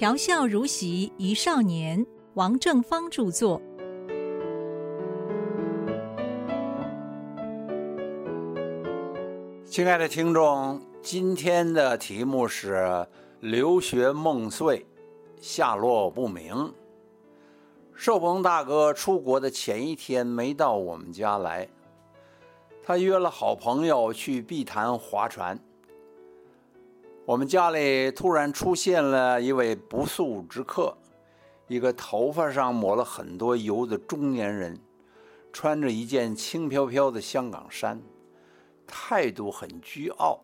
调笑如席一少年，王正芳著作。亲爱的听众，今天的题目是留学梦碎，下落不明。寿鹏大哥出国的前一天没到我们家来，他约了好朋友去碧潭划船。我们家里突然出现了一位不速之客，一个头发上抹了很多油的中年人，穿着一件轻飘飘的香港衫。态度很倨傲，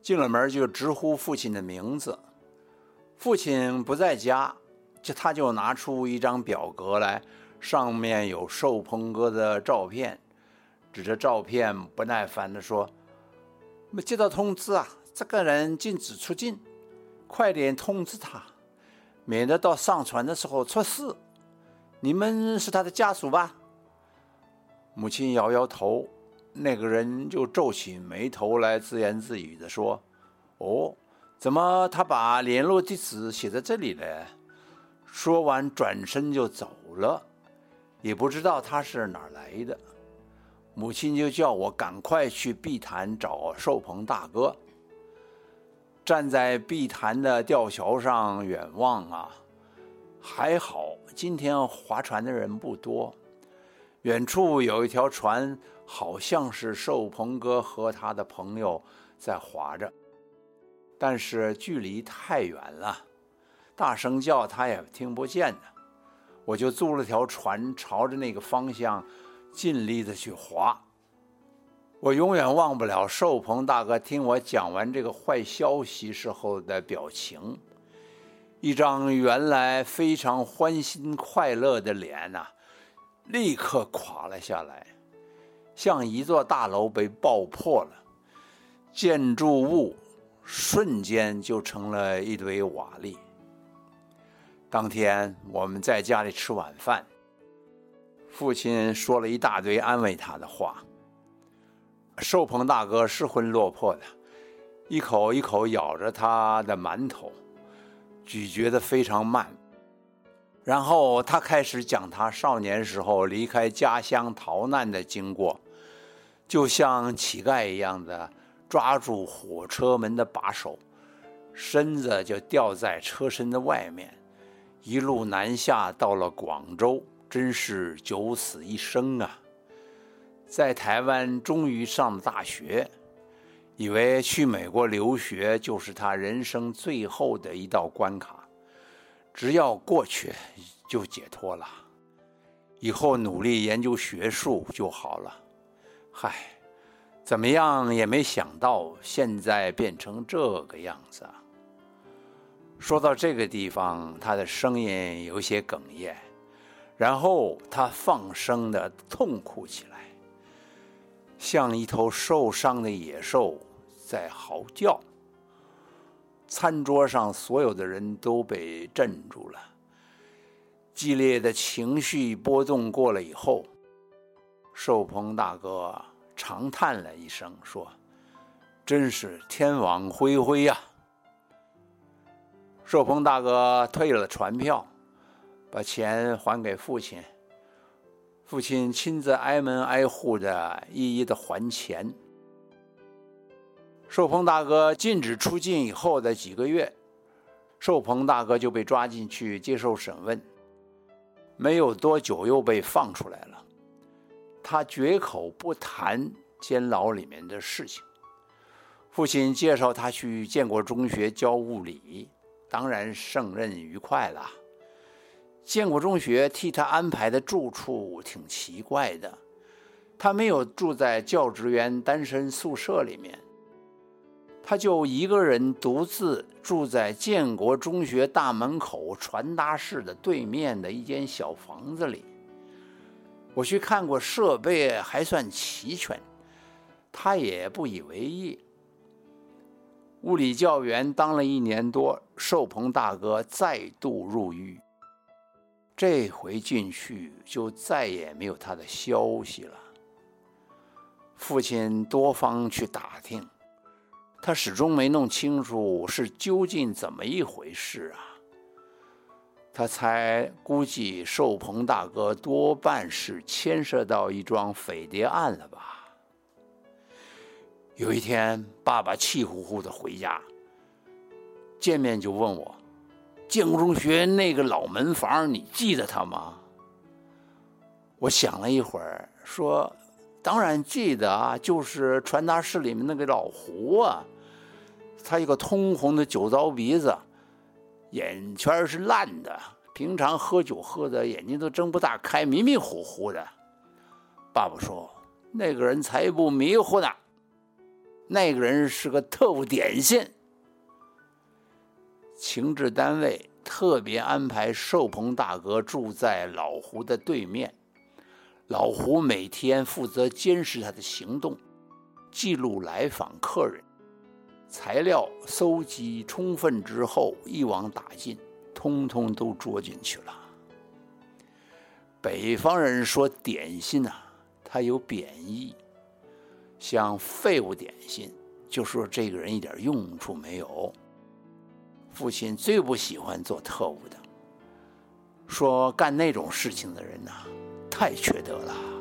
进了门就直呼父亲的名字。父亲不在家，就他就拿出一张表格来，上面有寿鹏哥的照片，指着照片不耐烦地说：“没接到通知啊，这个人禁止出境，快点通知他，免得到上船的时候出事。你们是他的家属吧？”母亲摇摇头。那个人就皱起眉头来，自言自语地说：“哦，怎么他把联络地址写在这里呢？”说完，转身就走了，也不知道他是哪儿来的。母亲就叫我赶快去碧潭找寿鹏大哥。站在碧潭的吊桥上远望啊，还好今天划船的人不多。远处有一条船，好像是寿鹏哥和他的朋友在划着，但是距离太远了，大声叫他也听不见呢。我就租了条船，朝着那个方向尽力的去划。我永远忘不了寿鹏大哥听我讲完这个坏消息时候的表情，一张原来非常欢欣快乐的脸呐。立刻垮了下来，像一座大楼被爆破了，建筑物瞬间就成了一堆瓦砾。当天我们在家里吃晚饭，父亲说了一大堆安慰他的话。寿鹏大哥失魂落魄的，一口一口咬着他的馒头，咀嚼的非常慢。然后他开始讲他少年时候离开家乡逃难的经过，就像乞丐一样的抓住火车门的把手，身子就吊在车身的外面，一路南下到了广州，真是九死一生啊！在台湾终于上了大学，以为去美国留学就是他人生最后的一道关卡。只要过去，就解脱了。以后努力研究学术就好了。嗨，怎么样也没想到，现在变成这个样子。说到这个地方，他的声音有些哽咽，然后他放声的痛哭起来，像一头受伤的野兽在嚎叫。餐桌上所有的人都被镇住了，激烈的情绪波动过了以后，寿鹏大哥长叹了一声，说：“真是天网恢恢呀！”寿鹏大哥退了船票，把钱还给父亲，父亲亲自挨门挨户的一一的还钱。寿鹏大哥禁止出境以后的几个月，寿鹏大哥就被抓进去接受审问，没有多久又被放出来了。他绝口不谈监牢里面的事情。父亲介绍他去建国中学教物理，当然胜任愉快了。建国中学替他安排的住处挺奇怪的，他没有住在教职员单身宿舍里面。他就一个人独自住在建国中学大门口传达室的对面的一间小房子里。我去看过，设备还算齐全，他也不以为意。物理教员当了一年多，寿鹏大哥再度入狱，这回进去就再也没有他的消息了。父亲多方去打听。他始终没弄清楚是究竟怎么一回事啊！他猜估计寿鹏大哥多半是牵涉到一桩匪谍案了吧。有一天，爸爸气呼呼的回家，见面就问我：“建国中学那个老门房，你记得他吗？”我想了一会儿，说：“当然记得啊，就是传达室里面那个老胡啊，他一个通红的酒糟鼻子，眼圈是烂的，平常喝酒喝的眼睛都睁不大开，迷迷糊糊的。”爸爸说：“那个人才不迷糊呢，那个人是个特务点心。情治单位特别安排寿鹏大哥住在老胡的对面。”老胡每天负责监视他的行动，记录来访客人，材料搜集充分之后一网打尽，通通都捉进去了。北方人说点心啊，它有贬义，像废物点心，就说这个人一点用处没有。父亲最不喜欢做特务的，说干那种事情的人呐。太缺德了。